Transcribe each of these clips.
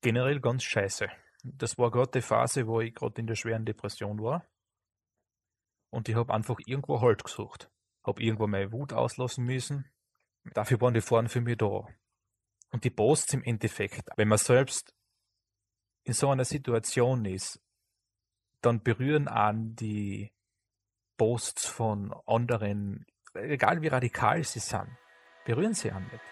generell ganz scheiße. Das war gerade die Phase, wo ich gerade in der schweren Depression war. Und ich habe einfach irgendwo Halt gesucht. Habe irgendwo meine Wut auslassen müssen. Dafür waren die Foren für mich da. Und die Posts im Endeffekt, wenn man selbst in so einer Situation ist, dann berühren an die Posts von anderen, egal wie radikal sie sind, berühren sie an nicht.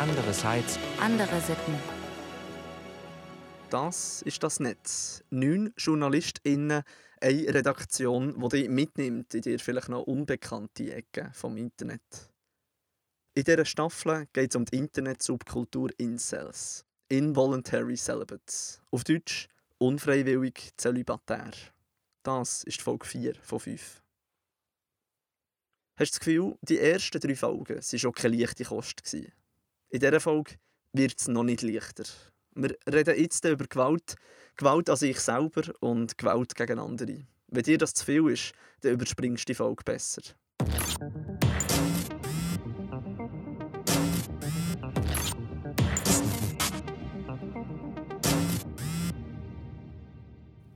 Andererseits Andere Sitten. Das ist das Netz. Neun JournalistInnen, eine Redaktion, die dich mitnimmt in dir vielleicht noch unbekannte Ecken vom Internet. In dieser Staffel geht es um die Internet-Subkultur Incels. Involuntary Celibates. Auf Deutsch unfreiwillig zölibatär. Das ist Folge 4 von 5. Hast du das Gefühl, die ersten drei Folgen waren schon keine leichte Kost? gewesen? In dieser Folge wird es noch nicht leichter. Wir reden jetzt über Gewalt, Gewalt an sich selber und Gewalt gegen andere. Wenn dir das zu viel ist, dann überspringst du die Folge besser.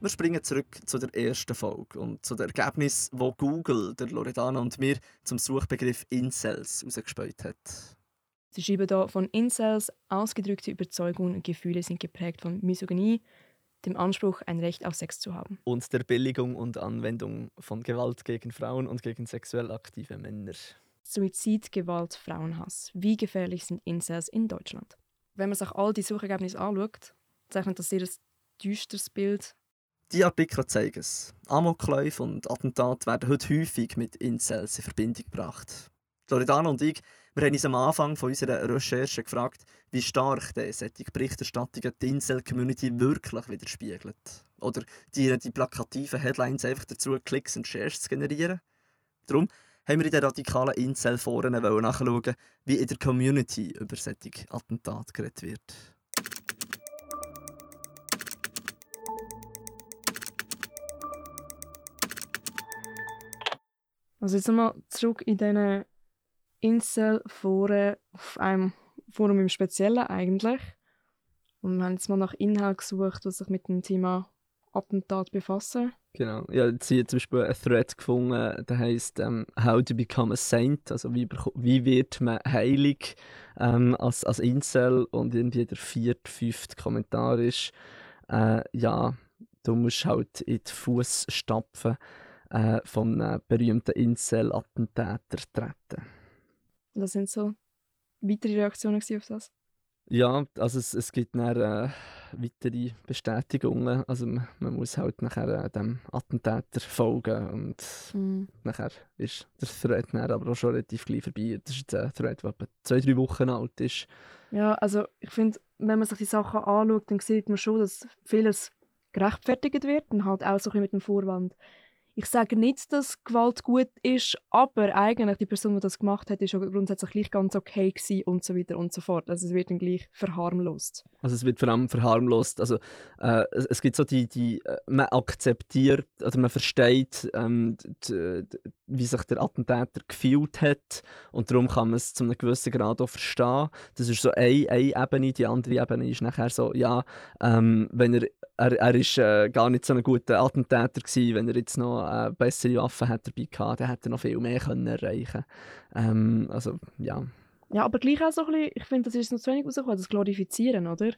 Wir springen zurück zu der ersten Folge und zu dem Ergebnis, wo Google, der Loredana und mir zum Suchbegriff Incels herausgespäut hat. Sie schreiben hier von Incels, ausgedrückte Überzeugungen und Gefühle sind geprägt von Misogynie, dem Anspruch, ein Recht auf Sex zu haben. Und der Billigung und Anwendung von Gewalt gegen Frauen und gegen sexuell aktive Männer. Suizid, Gewalt, Frauenhass. Wie gefährlich sind Incels in Deutschland? Wenn man sich all die Suchergebnisse anschaut, zeichnet das sehr ein düsteres Bild. Die Artikel zeigen es. Amokläufe und Attentate werden heute häufig mit Incels in Verbindung gebracht. Loredana und ich wir haben uns am Anfang von unserer Recherche gefragt, wie stark die solche die Incel-Community wirklich widerspiegelt. Oder dienen die plakativen Headlines einfach dazu, Klicks und Shares zu generieren? Darum haben wir in den radikalen Incel-Foren nachschauen, wie in der Community über solche Attentate geredet wird. Also jetzt mal zurück in diesen Incel-Foren, auf einem Forum im Speziellen eigentlich. Und wir haben jetzt mal nach Inhalt gesucht, was sich mit dem Thema Attentat befassen. Genau. Ja, jetzt hier zum Beispiel einen Thread gefunden, der heißt ähm, How to become a saint, also wie, wie wird man heilig ähm, als, als Incel und irgendwie der vierte, fünfte Kommentar ist, äh, ja, du musst halt in die Fußstapfen äh, von einem berühmten Incel-Attentäter treten. Das sind so weitere Reaktionen auf das. Ja, also es, es gibt dann äh, weitere Bestätigungen. Also man, man muss halt nachher äh, dem Attentäter folgen und Mhm. nachher ist der Thread dann aber auch schon relativ gleich vorbei. Das ist jetzt ein Thread, der etwa zwei, drei Wochen alt ist. Ja, also ich finde, wenn man sich die Sachen anschaut, dann sieht man schon, dass vieles gerechtfertigt wird und halt auch so ein bisschen mit dem Vorwand. Ich sage nicht, dass Gewalt gut ist, aber eigentlich die Person, die das gemacht hat, ist grundsätzlich gleich ganz okay gewesen und so weiter und so fort. Also es wird dann gleich verharmlost. Also es wird vor allem verharmlost. Also äh, es, es gibt so die, die äh, man akzeptiert oder man versteht, ähm, d- d- wie sich der Attentäter gefühlt hat und darum kann man es zu einem gewissen Grad auch verstehen. Das ist so eine, eine Ebene. Die andere Ebene ist nachher so, ja, ähm, wenn er er, er ist äh, gar nicht so ein guter Attentäter gewesen, wenn er jetzt noch äh, bessere Waffen hat dabei gehabt, dann hätte er noch viel mehr können erreichen. Ähm, also ja. Ja, aber gleich auch so ein bisschen, ich finde, das ist noch zu wenig rausgekommen, das Glorifizieren, oder?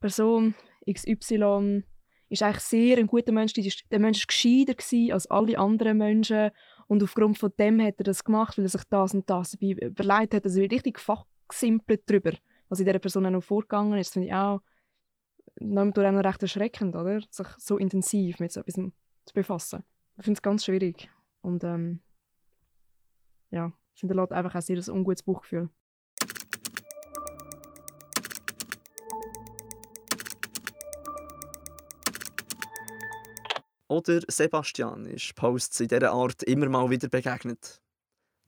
Person XY ist eigentlich sehr ein guter Mensch, der Mensch war gescheiter als alle anderen Menschen und aufgrund von dem hat er das gemacht, weil er sich das und das dabei überlegt hat. Also richtig fachgesimpelt darüber, was in dieser Person auch noch vorgegangen ist. Finde ich auch, nimmt auch noch recht erschreckend, oder? Sich so intensiv mit so etwas zu befassen. Ich finde es ganz schwierig und ähm, ja, es hinterlässt einfach auch sehr ein ungutes Buchgefühl. Oder Sebastian ist Posts in dieser Art immer mal wieder begegnet.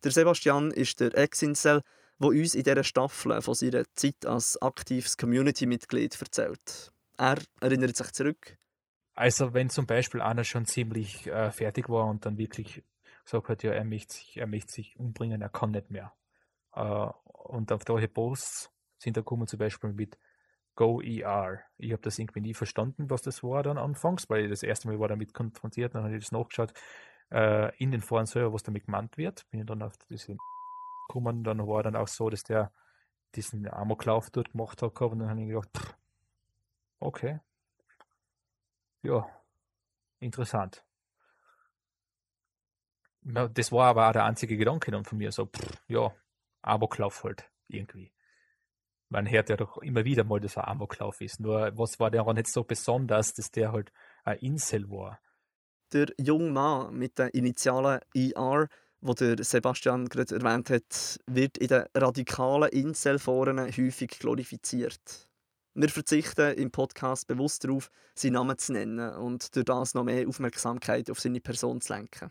Der Sebastian ist der Ex-Incel, der uns in dieser Staffel von seiner Zeit als aktives Community-Mitglied erzählt. Er erinnert sich zurück. Also wenn zum Beispiel einer schon ziemlich äh, fertig war und dann wirklich gesagt hat, ja, er möchte sich, er möchte sich umbringen, er kann nicht mehr. Äh, und auf solche Posts sind da kommen zum Beispiel mit Go ER. Ich habe das irgendwie nie verstanden, was das war dann anfangs, weil ich das erste Mal war damit konfrontiert, dann habe ich das nachgeschaut äh, in den Foren selber, was damit gemeint wird. Bin ich dann auf diese gekommen, dann war dann auch so, dass der diesen Amoklauf dort gemacht hat und dann habe ich gedacht, pff, okay. Ja, interessant. Das war aber auch der einzige Gedanke dann von mir, so, pff, ja, Amoklauf halt, irgendwie. Man hört ja doch immer wieder mal, dass er Amoklauf ist. Nur, was war daran nicht so besonders, dass der halt ein Insel war? Der junge Mann mit den Initialen IR, wo der Sebastian gerade erwähnt hat, wird in den radikalen Inselforen häufig glorifiziert. Wir verzichten im Podcast bewusst darauf, seinen Namen zu nennen und durch das noch mehr Aufmerksamkeit auf seine Person zu lenken.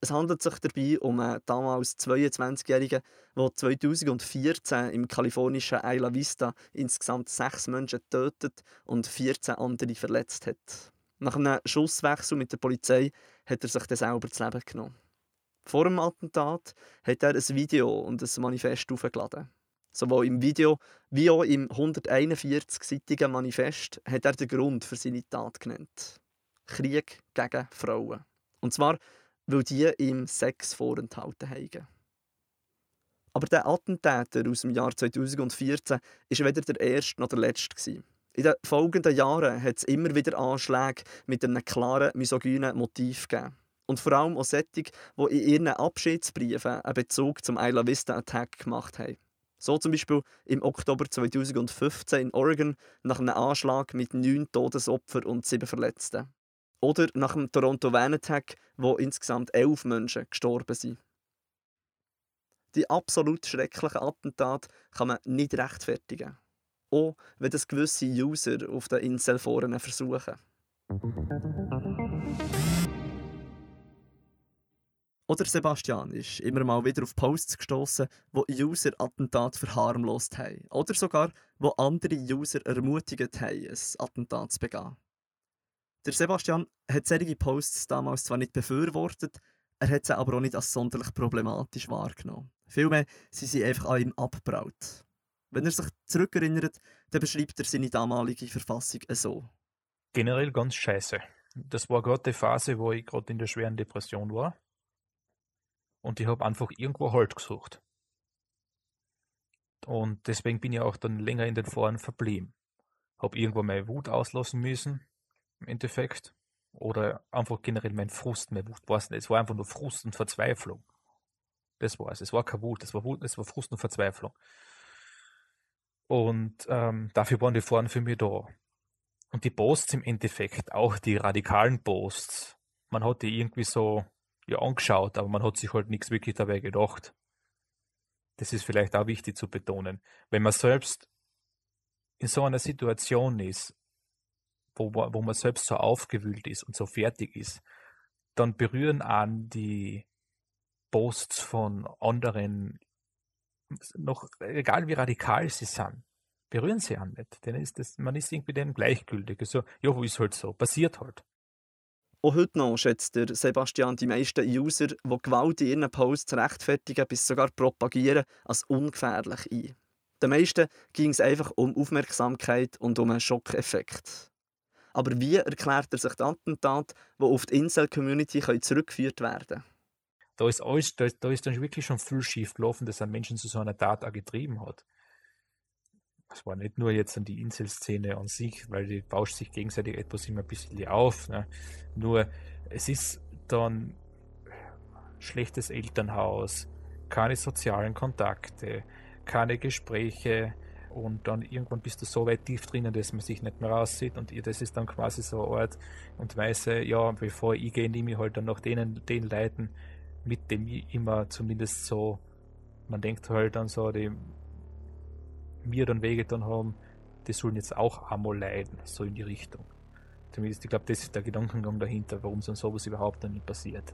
Es handelt sich dabei um einen damals 22-Jährigen, der 2014 im kalifornischen Isla Vista insgesamt sechs Menschen getötet und 14 andere verletzt hat. Nach einem Schusswechsel mit der Polizei hat er sich dann selber das Leben genommen. Vor dem Attentat hat er ein Video und ein Manifest aufgeladen. Sowohl im Video wie auch im 141-seitigen Manifest hat er den Grund für seine Tat genannt. Krieg gegen Frauen. Und zwar, weil die ihm Sex vorenthalten haben. Aber der Attentäter aus dem Jahr 2014 war weder der erste noch der letzte. In den folgenden Jahren hat es immer wieder Anschläge mit einem klaren misogynen Motiv gegeben. Und vor allem auch solche, die in ihren Abschiedsbriefen einen Bezug zum Isla Vista Attack gemacht haben. So zum Beispiel im Oktober 2015 in Oregon nach einem Anschlag mit neun Todesopfern und sieben Verletzten. Oder nach dem Toronto Van Attack, wo insgesamt elf Menschen gestorben sind. Die absolut schrecklichen Attentate kann man nicht rechtfertigen auch wenn das gewisse User auf den Inselforen versuchen. Oder Sebastian ist immer mal wieder auf Posts gestoßen, wo User Attentat verharmlost haben. Oder sogar, wo andere User ermutigt haben, ein Attentat zu begehen. Der Sebastian hat solche Posts damals zwar nicht befürwortet, er hat sie aber auch nicht als sonderlich problematisch wahrgenommen. Vielmehr sind sie einfach an ihm abgebraut. Wenn er sich zurückerinnert, dann beschreibt er seine damalige Verfassung so. Generell ganz scheiße. Das war gerade die Phase, wo ich gerade in der schweren Depression war. Und ich habe einfach irgendwo Halt gesucht. Und deswegen bin ich auch dann länger in den Foren verblieben. Habe irgendwo meine Wut auslassen müssen, im Endeffekt. Oder einfach generell mein Frust, meine Wut es nicht. Es war einfach nur Frust und Verzweiflung. Das war es. Es war keine Wut, es war Wut, es war Frust und Verzweiflung. Und ähm, dafür waren die Foren für mich da. Und die Posts im Endeffekt, auch die radikalen Posts, man hat die irgendwie so ja, angeschaut, aber man hat sich halt nichts wirklich dabei gedacht. Das ist vielleicht auch wichtig zu betonen. Wenn man selbst in so einer Situation ist, wo, wo man selbst so aufgewühlt ist und so fertig ist, dann berühren an die Posts von anderen noch, egal wie radikal sie sind, berühren sie an nicht. Denn ist das, man ist irgendwie denen gleichgültig. Also, ja, ist halt so, passiert halt. Auch heute noch schätzt der Sebastian die meisten User, die Gewalt in ihren Posts rechtfertigen bis sogar propagieren, als ungefährlich ein. Den meisten ging es einfach um Aufmerksamkeit und um einen Schockeffekt. Aber wie erklärt er sich das Attentat, das auf die Insel-Community zurückgeführt werden kann? da ist alles, da, da ist dann wirklich schon viel schief gelaufen, dass ein Menschen zu so einer Tat auch getrieben hat. Es war nicht nur jetzt an die Inselszene an sich, weil die bauscht sich gegenseitig etwas immer ein bisschen auf. Ne? Nur es ist dann schlechtes Elternhaus, keine sozialen Kontakte, keine Gespräche und dann irgendwann bist du so weit tief drinnen, dass man sich nicht mehr raussieht und das ist dann quasi so eine Art und Weise, ja, bevor ich gehe, nehme ich halt dann noch denen, den Leuten, mit dem immer zumindest so, man denkt halt an so, die mir dann wehgetan haben, die sollen jetzt auch einmal leiden, so in die Richtung. Zumindest, ich glaube, das ist der Gedankengang dahinter, warum so sowas überhaupt dann nicht passiert.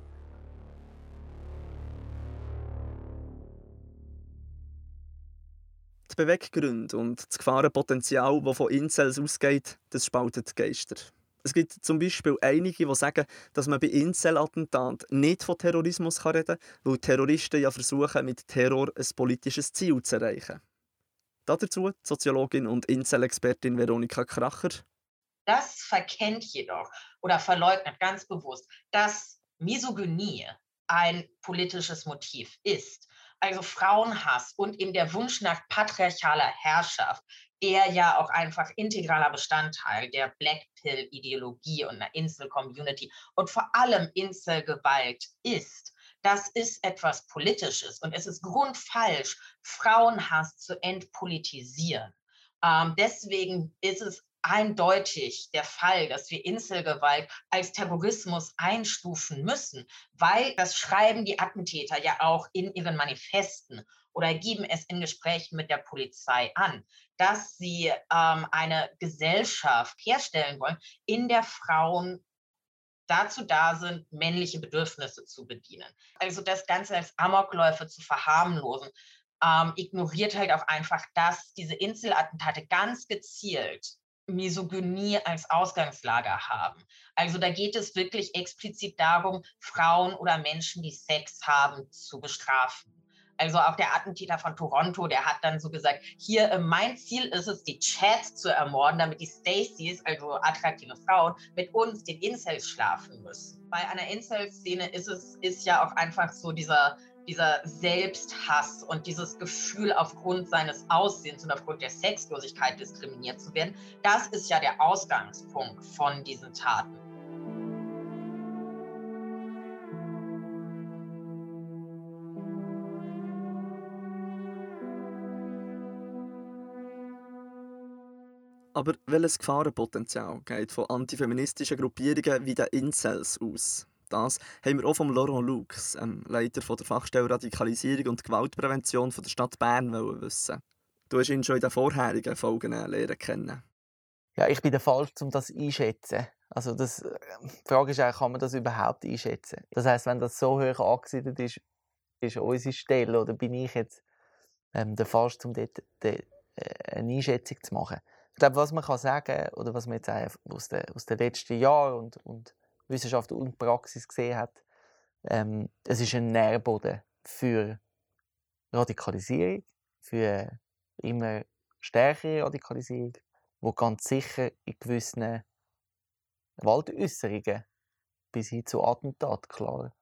Die Beweggründe und das Gefahrenpotenzial, das von Incels ausgeht, das spaltet Geister. Es gibt zum Beispiel einige, die sagen, dass man bei Incel-Attentaten nicht von Terrorismus reden kann, weil Terroristen ja versuchen, mit Terror ein politisches Ziel zu erreichen. Dazu die Soziologin und Incel-Expertin Veronika Kracher. Das verkennt jedoch oder verleugnet ganz bewusst, dass Misogynie ein politisches Motiv ist. Also Frauenhass und eben der Wunsch nach patriarchaler Herrschaft, der ja auch einfach integraler Bestandteil der Black Pill-Ideologie und einer Insel-Community und vor allem Inselgewalt ist. Das ist etwas Politisches und es ist grundfalsch, Frauenhass zu entpolitisieren. Ähm, deswegen ist es eindeutig der Fall, dass wir Inselgewalt als Terrorismus einstufen müssen, weil das schreiben die Attentäter ja auch in ihren Manifesten oder geben es in Gesprächen mit der Polizei an, dass sie ähm, eine Gesellschaft herstellen wollen, in der Frauen dazu da sind, männliche Bedürfnisse zu bedienen. Also das Ganze als Amokläufe zu verharmlosen, ähm, ignoriert halt auch einfach, dass diese Inselattentate ganz gezielt Misogynie als Ausgangslager haben. Also da geht es wirklich explizit darum, Frauen oder Menschen, die Sex haben, zu bestrafen. Also auch der Attentäter von Toronto, der hat dann so gesagt, hier äh, mein Ziel ist es, die Chats zu ermorden, damit die Stacys, also attraktive Frauen, mit uns, den Incels, schlafen müssen. Bei einer Incel-Szene ist es ist ja auch einfach so dieser dieser Selbsthass und dieses Gefühl, aufgrund seines Aussehens und aufgrund der Sexlosigkeit diskriminiert zu werden, das ist ja der Ausgangspunkt von diesen Taten. Aber welches Gefahrenpotenzial geht von antifeministischen Gruppierungen wie den Incels aus? Das haben wir auch vom Laurent Lux, ähm, Leiter von der Fachstelle Radikalisierung und Gewaltprävention von der Stadt Bern, wissen. Du hast ihn schon in den vorherigen Folgen lernen kennen. Ja, ich bin der Falsch, um das einschätzen. Also das, äh, die Frage ist eigentlich, kann man das überhaupt einschätzen? Das heißt, wenn das so hoch angesiedelt ist, ist unsere Stelle oder bin ich jetzt ähm, der Falsch, um dort de, äh, eine Einschätzung zu machen? Ich glaube, was man kann sagen oder was man jetzt aus den, aus den letzten Jahren und, und Wissenschaft und Praxis gesehen hat, ähm, es ist ein Nährboden für Radikalisierung, für immer stärkere Radikalisierung, wo ganz sicher in gewissen Gewaltäußerungen bis hin zu Attentat klar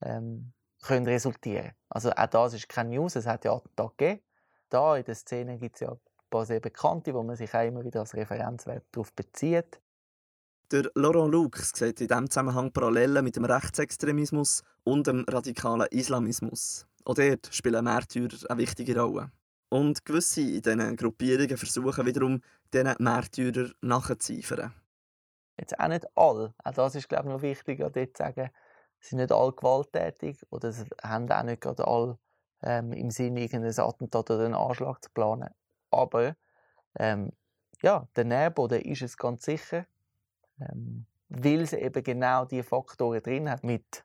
ähm, können resultieren. Also auch das ist keine News, es hat ja Attentat gegeben. Da in der Szene gibt es ja paar sehr bekannte, wo man sich auch immer wieder als Referenzwert darauf bezieht. Der Laurent Lux sieht in diesem Zusammenhang Parallelen mit dem Rechtsextremismus und dem radikalen Islamismus. Auch dort spielen Märtyrer eine wichtige Rolle. Und gewisse in diesen Gruppierungen versuchen wiederum, diesen Märtyrern nachzueifern. Jetzt auch nicht alle. Auch das ist, glaube ich, noch wichtig, dort zu sagen, sind nicht alle gewalttätig oder haben auch nicht gerade alle ähm, im Sinne, irgendein Attentat oder einen Anschlag zu planen. Aber ähm, ja, der Nährboden ist es ganz sicher ähm, weil es eben genau diese Faktoren drin hat, mit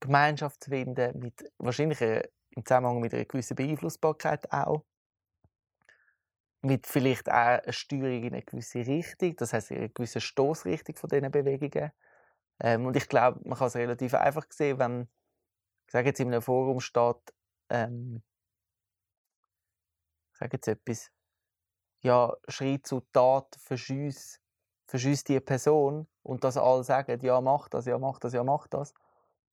Gemeinschaftsfinden, mit wahrscheinlich äh, im Zusammenhang mit einer gewissen Beeinflussbarkeit auch, mit vielleicht auch einer Steuerung in eine gewisse Richtung, das heißt eine gewisse Stoßrichtung von diesen Bewegungen. Ähm, und ich glaube, man kann es relativ einfach sehen, wenn, ich sage jetzt in einem Forum steht, ähm, sage jetzt etwas, ja, Schritt zu Tat, verschüss die Person und dass alle sagen, ja, mach das, ja, mach das, ja, mach das,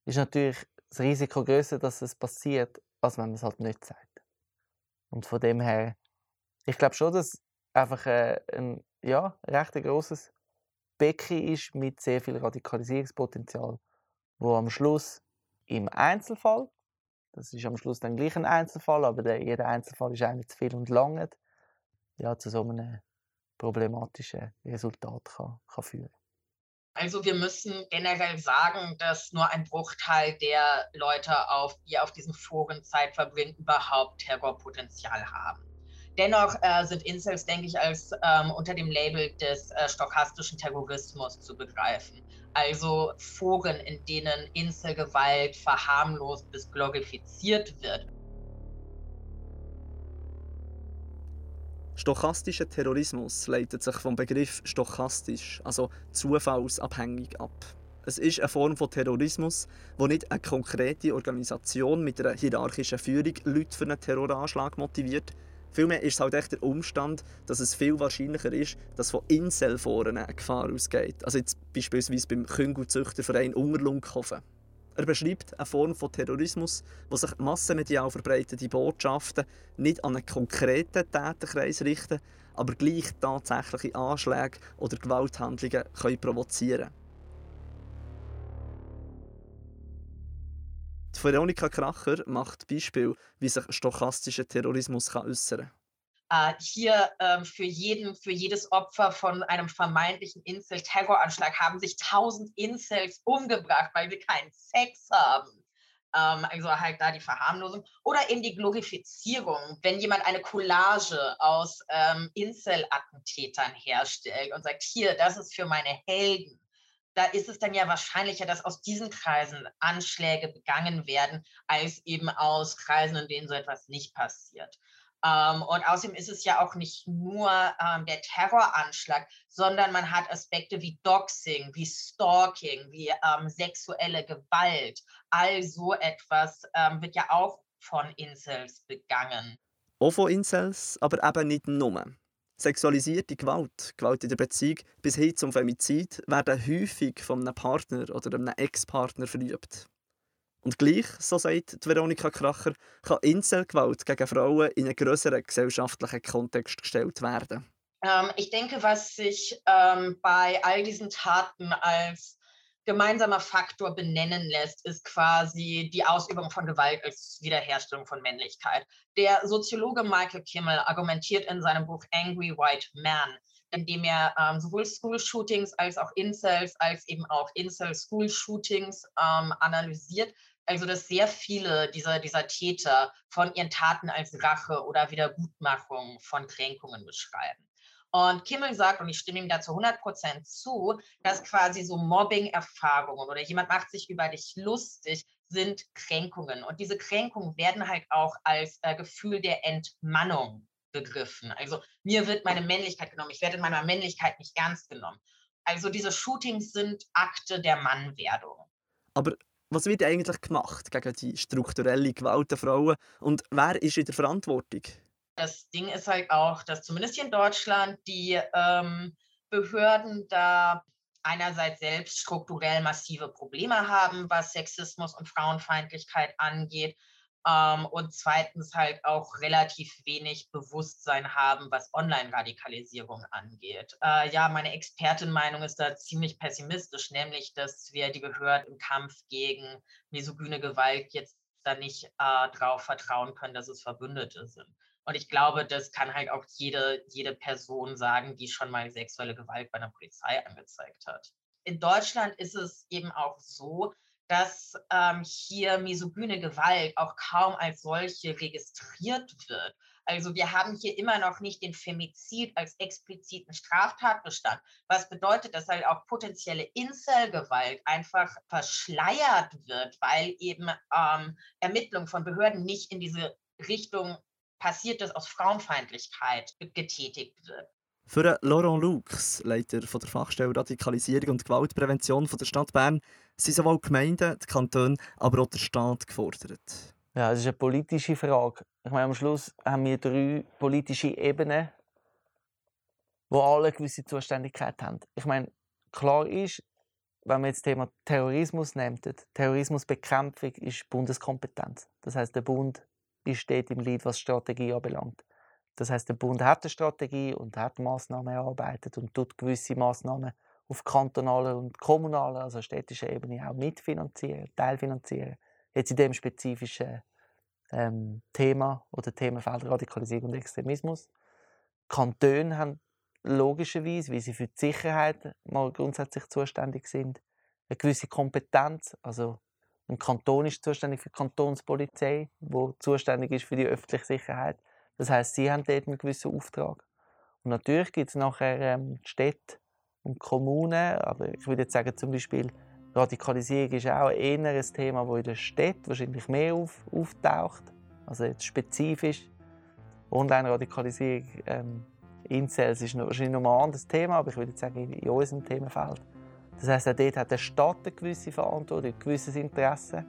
ist natürlich das Risiko größer, dass es passiert, als wenn man es halt nicht sagt. Und von dem her, ich glaube schon, dass einfach äh, ein ja, recht großes Becken ist mit sehr viel Radikalisierungspotenzial, wo am Schluss im Einzelfall, das ist am Schluss dann gleich ein Einzelfall, aber der, jeder Einzelfall ist eigentlich zu viel und lange, ja, zu so einem problematische Resultate kann, kann führen also wir müssen generell sagen, dass nur ein Bruchteil der Leute, auf, die auf diesen Foren Zeit verbringen, überhaupt Terrorpotenzial haben. Dennoch äh, sind Incels, denke ich, als ähm, unter dem Label des äh, stochastischen Terrorismus zu begreifen. Also Foren, in denen Inselgewalt verharmlost bis glorifiziert wird. Stochastischer Terrorismus leitet sich vom Begriff stochastisch, also zufallsabhängig, ab. Es ist eine Form von Terrorismus, wo nicht eine konkrete Organisation mit einer hierarchischen Führung Leute für einen Terroranschlag motiviert. Vielmehr ist es halt echt der Umstand, dass es viel wahrscheinlicher ist, dass von Inselforen eine Gefahr ausgeht. Also jetzt beispielsweise beim Küngelzüchterverein Ungerlunkhofen. Er beschreibt eine Form von Terrorismus, wo sich massenmedial verbreitete Botschaften nicht an einen konkreten Täterkreis richten, aber gleich tatsächliche Anschläge oder Gewalthandlungen können provozieren Die Veronika Kracher macht Beispiel, wie sich stochastischer Terrorismus äußern kann äh, hier ähm, für, jeden, für jedes Opfer von einem vermeintlichen Incel-Terroranschlag haben sich tausend Incels umgebracht, weil sie keinen Sex haben. Ähm, also halt da die Verharmlosung. Oder eben die Glorifizierung, wenn jemand eine Collage aus ähm, Incel-Attentätern herstellt und sagt, hier, das ist für meine Helden da ist es dann ja wahrscheinlicher, dass aus diesen Kreisen Anschläge begangen werden, als eben aus Kreisen, in denen so etwas nicht passiert. Ähm, und außerdem ist es ja auch nicht nur ähm, der Terroranschlag, sondern man hat Aspekte wie Doxing, wie Stalking, wie ähm, sexuelle Gewalt. All so etwas ähm, wird ja auch von Incels begangen. Auch von Incels, aber eben nicht nur. Sexualisierte Gewalt, Gewalt in der Beziehung bis hin zum Femizid werden häufig von einem Partner oder einem Ex-Partner verübt. Und gleich, so sagt Veronika Kracher, kann Inselgewalt gegen Frauen in einen größeren gesellschaftlichen Kontext gestellt werden. Ähm, ich denke, was sich ähm, bei all diesen Taten als gemeinsamer Faktor benennen lässt, ist quasi die Ausübung von Gewalt als Wiederherstellung von Männlichkeit. Der Soziologe Michael Kimmel argumentiert in seinem Buch Angry White Man, indem er ähm, sowohl School-Shootings als auch Incels, als eben auch Incel-School-Shootings ähm, analysiert, also dass sehr viele dieser, dieser Täter von ihren Taten als Rache oder Wiedergutmachung von Kränkungen beschreiben. Und Kimmel sagt, und ich stimme ihm dazu 100% zu, dass quasi so Mobbing-Erfahrungen oder jemand macht sich über dich lustig, sind Kränkungen. Und diese Kränkungen werden halt auch als äh, Gefühl der Entmannung begriffen. Also mir wird meine Männlichkeit genommen, ich werde in meiner Männlichkeit nicht ernst genommen. Also diese Shootings sind Akte der Mannwerdung. Aber was wird eigentlich gemacht gegen die strukturelle Gewalt der Frauen und wer ist in der Verantwortung? Das Ding ist halt auch, dass zumindest hier in Deutschland die ähm, Behörden da einerseits selbst strukturell massive Probleme haben, was Sexismus und Frauenfeindlichkeit angeht ähm, und zweitens halt auch relativ wenig Bewusstsein haben, was Online-Radikalisierung angeht. Äh, ja, meine Expertenmeinung ist da ziemlich pessimistisch, nämlich, dass wir die Behörden im Kampf gegen misogyne Gewalt jetzt da nicht äh, darauf vertrauen können, dass es Verbündete sind. Und ich glaube, das kann halt auch jede, jede Person sagen, die schon mal sexuelle Gewalt bei einer Polizei angezeigt hat. In Deutschland ist es eben auch so, dass ähm, hier misogyne Gewalt auch kaum als solche registriert wird. Also wir haben hier immer noch nicht den Femizid als expliziten Straftatbestand, was bedeutet, dass halt auch potenzielle Inselgewalt einfach verschleiert wird, weil eben ähm, Ermittlungen von Behörden nicht in diese Richtung passiert, dass aus Frauenfeindlichkeit getätigt wird. Für Laurent Lux, Leiter von der Fachstelle Radikalisierung und Gewaltprävention von der Stadt Bern, sind sowohl die Gemeinden, die Kantone, aber auch der Staat gefordert. Ja, es ist eine politische Frage. Ich meine, am Schluss haben wir drei politische Ebenen, wo alle eine gewisse Zuständigkeit haben. Ich meine, klar ist, wenn man jetzt das Thema Terrorismus nimmt, Terrorismusbekämpfung ist Bundeskompetenz. Das heißt, der Bund ist dort im Lied, was Strategie anbelangt. Das heißt, der Bund hat eine Strategie und hat Maßnahmen erarbeitet und tut gewisse Maßnahmen auf kantonaler und kommunaler, also städtischer Ebene auch mitfinanzieren, teilfinanzieren. Jetzt in dem spezifischen ähm, Thema oder Themenfeld Radikalisierung und Extremismus. Kantone haben logischerweise, wie sie für die Sicherheit mal grundsätzlich zuständig sind, eine gewisse Kompetenz. Also ein Kanton ist zuständig für die Kantonspolizei, wo zuständig ist für die öffentliche Sicherheit. Das heißt, sie haben dort einen gewissen Auftrag. Und natürlich gibt es nachher ähm, Städte und Kommunen, aber ich würde jetzt sagen, zum Beispiel Radikalisierung ist auch eher ein Thema, das in der Stadt wahrscheinlich mehr auf, auftaucht, also jetzt spezifisch. Online-Radikalisierung, ähm, Incels ist wahrscheinlich noch mal ein anderes Thema, aber ich würde sagen, in, in unserem Themenfeld. Das heisst, auch dort hat der Staat eine gewisse Verantwortung, ein gewisses Interesse.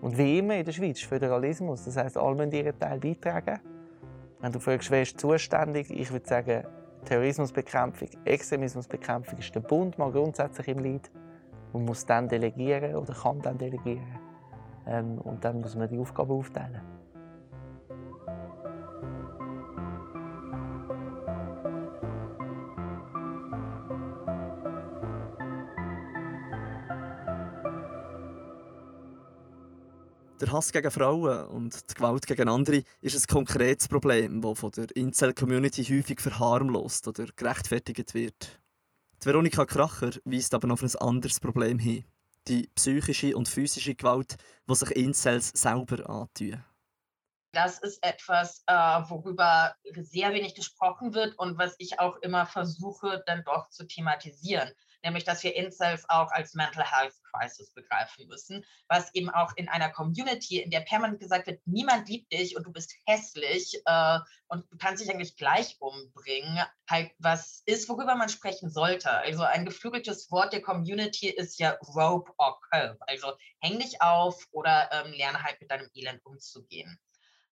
Und wie immer in der Schweiz, Föderalismus, das heisst, alle müssen ihren Teil beitragen. Wenn du fragst, wer ist zuständig, ich würde sagen, Terrorismusbekämpfung, Extremismusbekämpfung ist der Bund mal grundsätzlich im Leid und muss dann delegieren oder kann dann delegieren. Ähm, und dann muss man die Aufgaben aufteilen. Der Hass gegen Frauen und die Gewalt gegen andere ist ein konkretes Problem, das von der Incel-Community häufig verharmlost oder gerechtfertigt wird. Die Veronika Kracher weist aber noch auf ein anderes Problem hin. Die psychische und physische Gewalt, die sich Incels selber antun. Das ist etwas, äh, worüber sehr wenig gesprochen wird und was ich auch immer versuche, dann doch zu thematisieren nämlich dass wir Incels auch als Mental Health Crisis begreifen müssen, was eben auch in einer Community, in der permanent gesagt wird, niemand liebt dich und du bist hässlich äh, und du kannst dich eigentlich gleich umbringen, halt was ist, worüber man sprechen sollte. Also ein geflügeltes Wort der Community ist ja Rope or Curve, also häng dich auf oder ähm, lerne halt mit deinem Elend umzugehen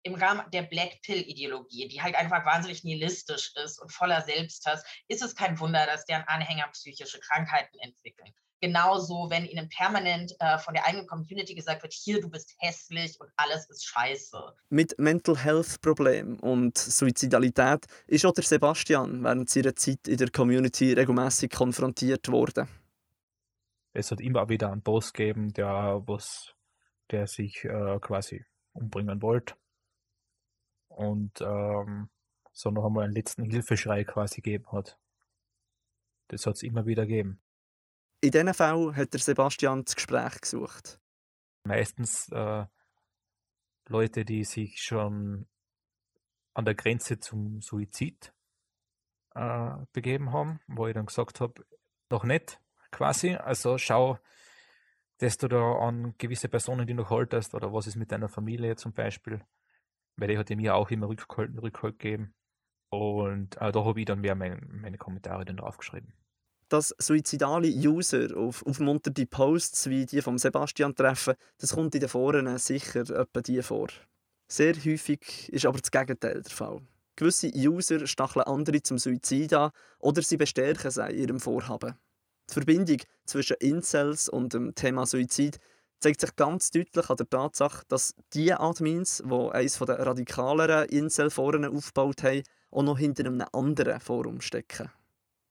im Rahmen der Black Pill-Ideologie, die halt einfach wahnsinnig nihilistisch ist und voller Selbsthass, ist es kein Wunder, dass deren Anhänger psychische Krankheiten entwickeln. Genauso, wenn ihnen permanent äh, von der eigenen Community gesagt wird, hier, du bist hässlich und alles ist scheiße. Mit Mental Health Problemen und Suizidalität ist auch der Sebastian während seiner Zeit in der Community regelmäßig konfrontiert worden. Es hat immer wieder einen Boss gegeben, der, was, der sich äh, quasi umbringen wollte und ähm, so noch einmal einen letzten Hilfeschrei quasi gegeben hat. Das hat es immer wieder gegeben. In diesen Fällen hat der Sebastian das Gespräch gesucht. Meistens äh, Leute, die sich schon an der Grenze zum Suizid äh, begeben haben, wo ich dann gesagt habe, noch nicht quasi. Also schau, dass du da an gewisse Personen, die noch haltest, oder was ist mit deiner Familie zum Beispiel, weil die hat mir auch immer Rückhalt, Rückhalt gegeben. Und äh, da habe ich dann mehr mein, meine Kommentare dann draufgeschrieben. Dass suizidale User auf aufmunternde Posts wie die von Sebastian treffen, das kommt in den Foren sicher etwa die vor. Sehr häufig ist aber das Gegenteil der Fall. Gewisse User stacheln andere zum Suizid an oder sie bestärken sie in ihrem Vorhaben. Die Verbindung zwischen Incels und dem Thema Suizid zeigt sich ganz deutlich an der Tatsache, dass die Admins, die eines der radikaleren Incel-Foren aufgebaut haben, auch noch hinter einem anderen Forum stecken.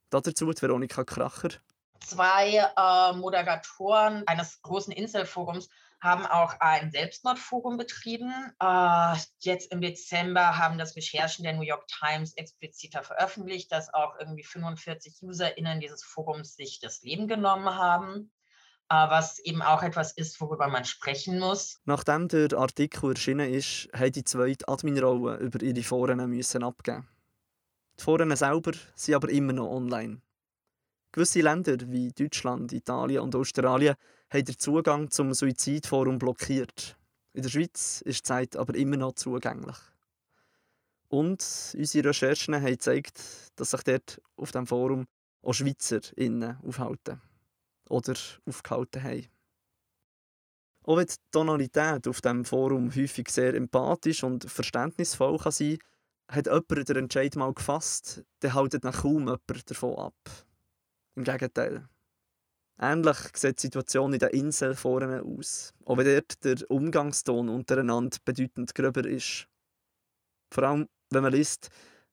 Dazu die Veronika Kracher. Zwei äh, Moderatoren eines großen Incel-Forums haben auch ein Selbstmordforum betrieben. Äh, jetzt im Dezember haben das Recherchen der New York Times expliziter veröffentlicht, dass auch irgendwie 45 UserInnen dieses Forums sich das Leben genommen haben. Äh, was eben auch etwas ist, worüber man sprechen muss. Nachdem der Artikel erschienen ist, haben die zwei die Adminrolle über ihre Foren müssen abgeben. Die Foren selber sind aber immer noch online. Gewisse Länder wie Deutschland, Italien und Australien haben den Zugang zum Suizidforum blockiert. In der Schweiz ist die Zeit aber immer noch zugänglich. Und unsere Recherchen haben gezeigt, dass sich dort auf dem Forum auch Schweizer aufhalten oder aufgehalten haben. Auch wenn die Tonalität auf dem Forum häufig sehr empathisch und verständnisvoll kann sein kann, hat jemand den Entscheid mal gefasst, dann haltet nach kaum jemand davon ab. Im Gegenteil. Ähnlich sieht die Situation in den Inselforen aus, auch wenn dort der Umgangston untereinander bedeutend gröber ist. Vor allem, wenn man liest,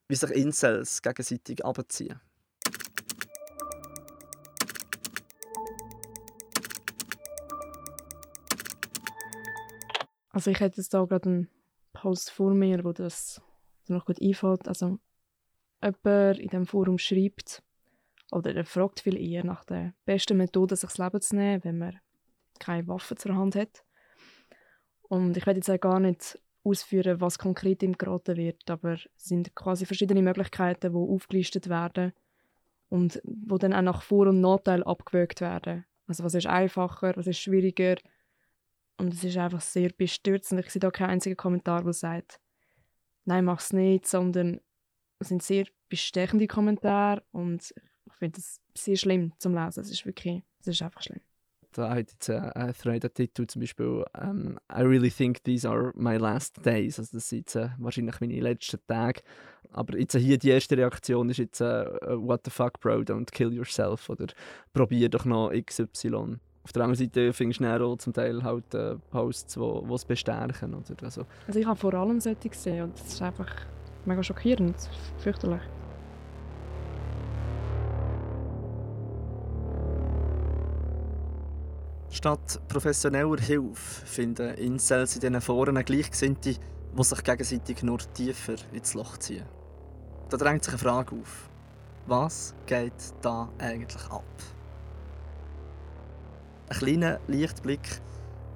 wie sich Insels gegenseitig abziehen. Also ich hätte jetzt da gerade einen Post vor mir, wo das noch gut einfällt. Also jemand in diesem Forum schreibt, oder er fragt viel eher nach der besten Methode, sich das Leben zu nehmen, wenn man keine Waffe zur Hand hat. Und ich werde jetzt auch gar nicht ausführen, was konkret ihm geraten wird, aber es sind quasi verschiedene Möglichkeiten, die aufgelistet werden und wo dann auch nach Vor- und Nachteil abgewögt werden. Also was ist einfacher, was ist schwieriger, und es ist einfach sehr bestürzend. Ich sehe da keinen einzigen Kommentar, der sagt, nein, mach es nicht, sondern es sind sehr bestechende Kommentare und ich finde es sehr schlimm zum Lesen. Es ist wirklich, es ist einfach schlimm. Da hat jetzt äh, ein Thread-Titel zum Beispiel ähm, «I really think these are my last days». Also das sind jetzt, äh, wahrscheinlich meine letzten Tage. Aber jetzt äh, hier die erste Reaktion ist jetzt äh, «What the fuck, bro, don't kill yourself» oder «Probier doch noch XY». Auf der anderen Seite findest du dann auch zum Teil halt äh, Posts, die es bestärken. Oder? Also, Also ich habe vor allem solche gesehen und das ist einfach mega schockierend, fürchterlich. Statt professioneller Hilfe finden Incels in diesen Foren Gleichgesinnte, die sich gegenseitig nur tiefer ins Loch ziehen. Da drängt sich eine Frage auf. Was geht da eigentlich ab? Ein kleiner Lichtblick.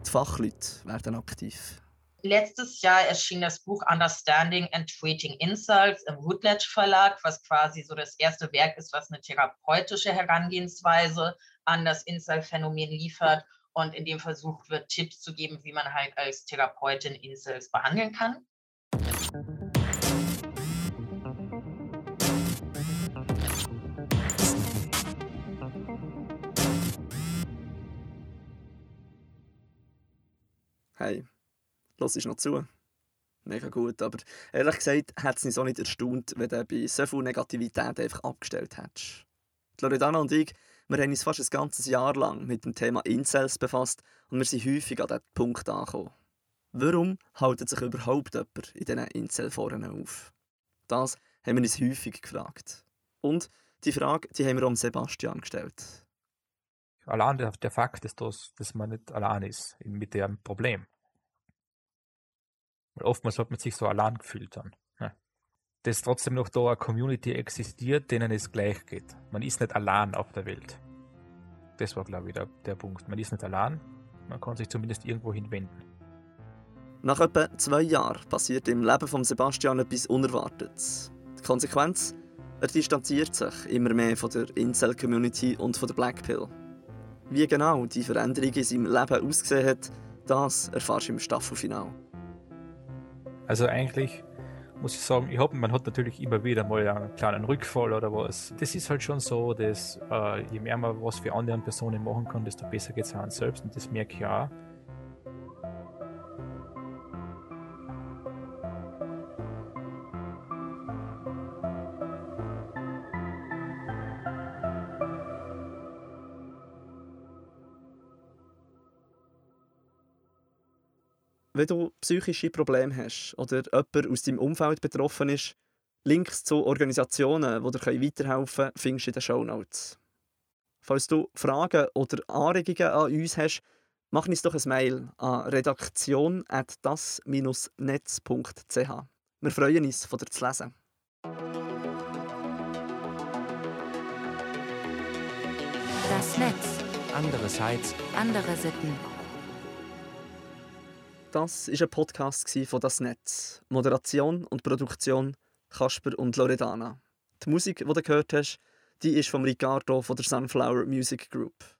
Die Fachleute werden aktiv. Letztes Jahr erschien das Buch Understanding and Treating Insults im Routledge Verlag, was quasi so das erste Werk ist, was eine therapeutische Herangehensweise an das Incel-Phänomen liefert und in dem versucht wird, Tipps zu geben, wie man halt als Therapeutin Incels behandeln kann. Los ist noch zu. Mega gut, aber ehrlich gesagt hat es mich so nicht erstaunt, wenn du bei so viel Negativität einfach abgestellt hättest. Die Loredana und ich, wir haben uns fast ein ganzes Jahr lang mit dem Thema Incels befasst und wir sind häufig an diesen Punkt angekommen. Warum haltet sich überhaupt jemand in diesen Incel-Foren auf? Das haben wir uns häufig gefragt. Und die Frage die haben wir auch Sebastian gestellt. Allein der, Fakt dass, dass man nicht allein ist mit dem Problem. Weil oftmals hat man sich so allein gefühlt dann. Ne? Dass trotzdem noch da eine Community existiert, denen es gleich geht. Man ist nicht allein auf der Welt. Das war, glaube ich, der, der Punkt. Man ist nicht allein, man kann sich zumindest irgendwo hinwenden. Nach etwa zwei Jahren passiert im Leben von Sebastian etwas Unerwartetes. Die Konsequenz? Er distanziert sich immer mehr von der Incel-Community und von der Blackpill. Wie genau die Veränderung in seinem Leben ausgesehen hat, das erfährst du im Staffelfinale. Also eigentlich muss ich sagen, ich hab, man hat natürlich immer wieder mal einen kleinen Rückfall oder was. Das ist halt schon so, dass äh, je mehr man was für andere Personen machen kann, desto besser geht es einem selbst und das merke ich auch. Wenn du psychische Probleme hast oder jemand aus deinem Umfeld betroffen ist, Links zu Organisationen, die dir weiterhelfen können, findest du in den Shownotes. Falls du Fragen oder Anregungen an uns hast, mach uns doch ein Mail an redaktion.das-netz.ch. Wir freuen uns, von dir zu lesen. Das Netz. Andererseits Andere Sitten. Das war ein Podcast von «Das Netz». Moderation und Produktion Kasper und Loredana. Die Musik, die du gehört hast, die ist von Ricardo von der Sunflower Music Group.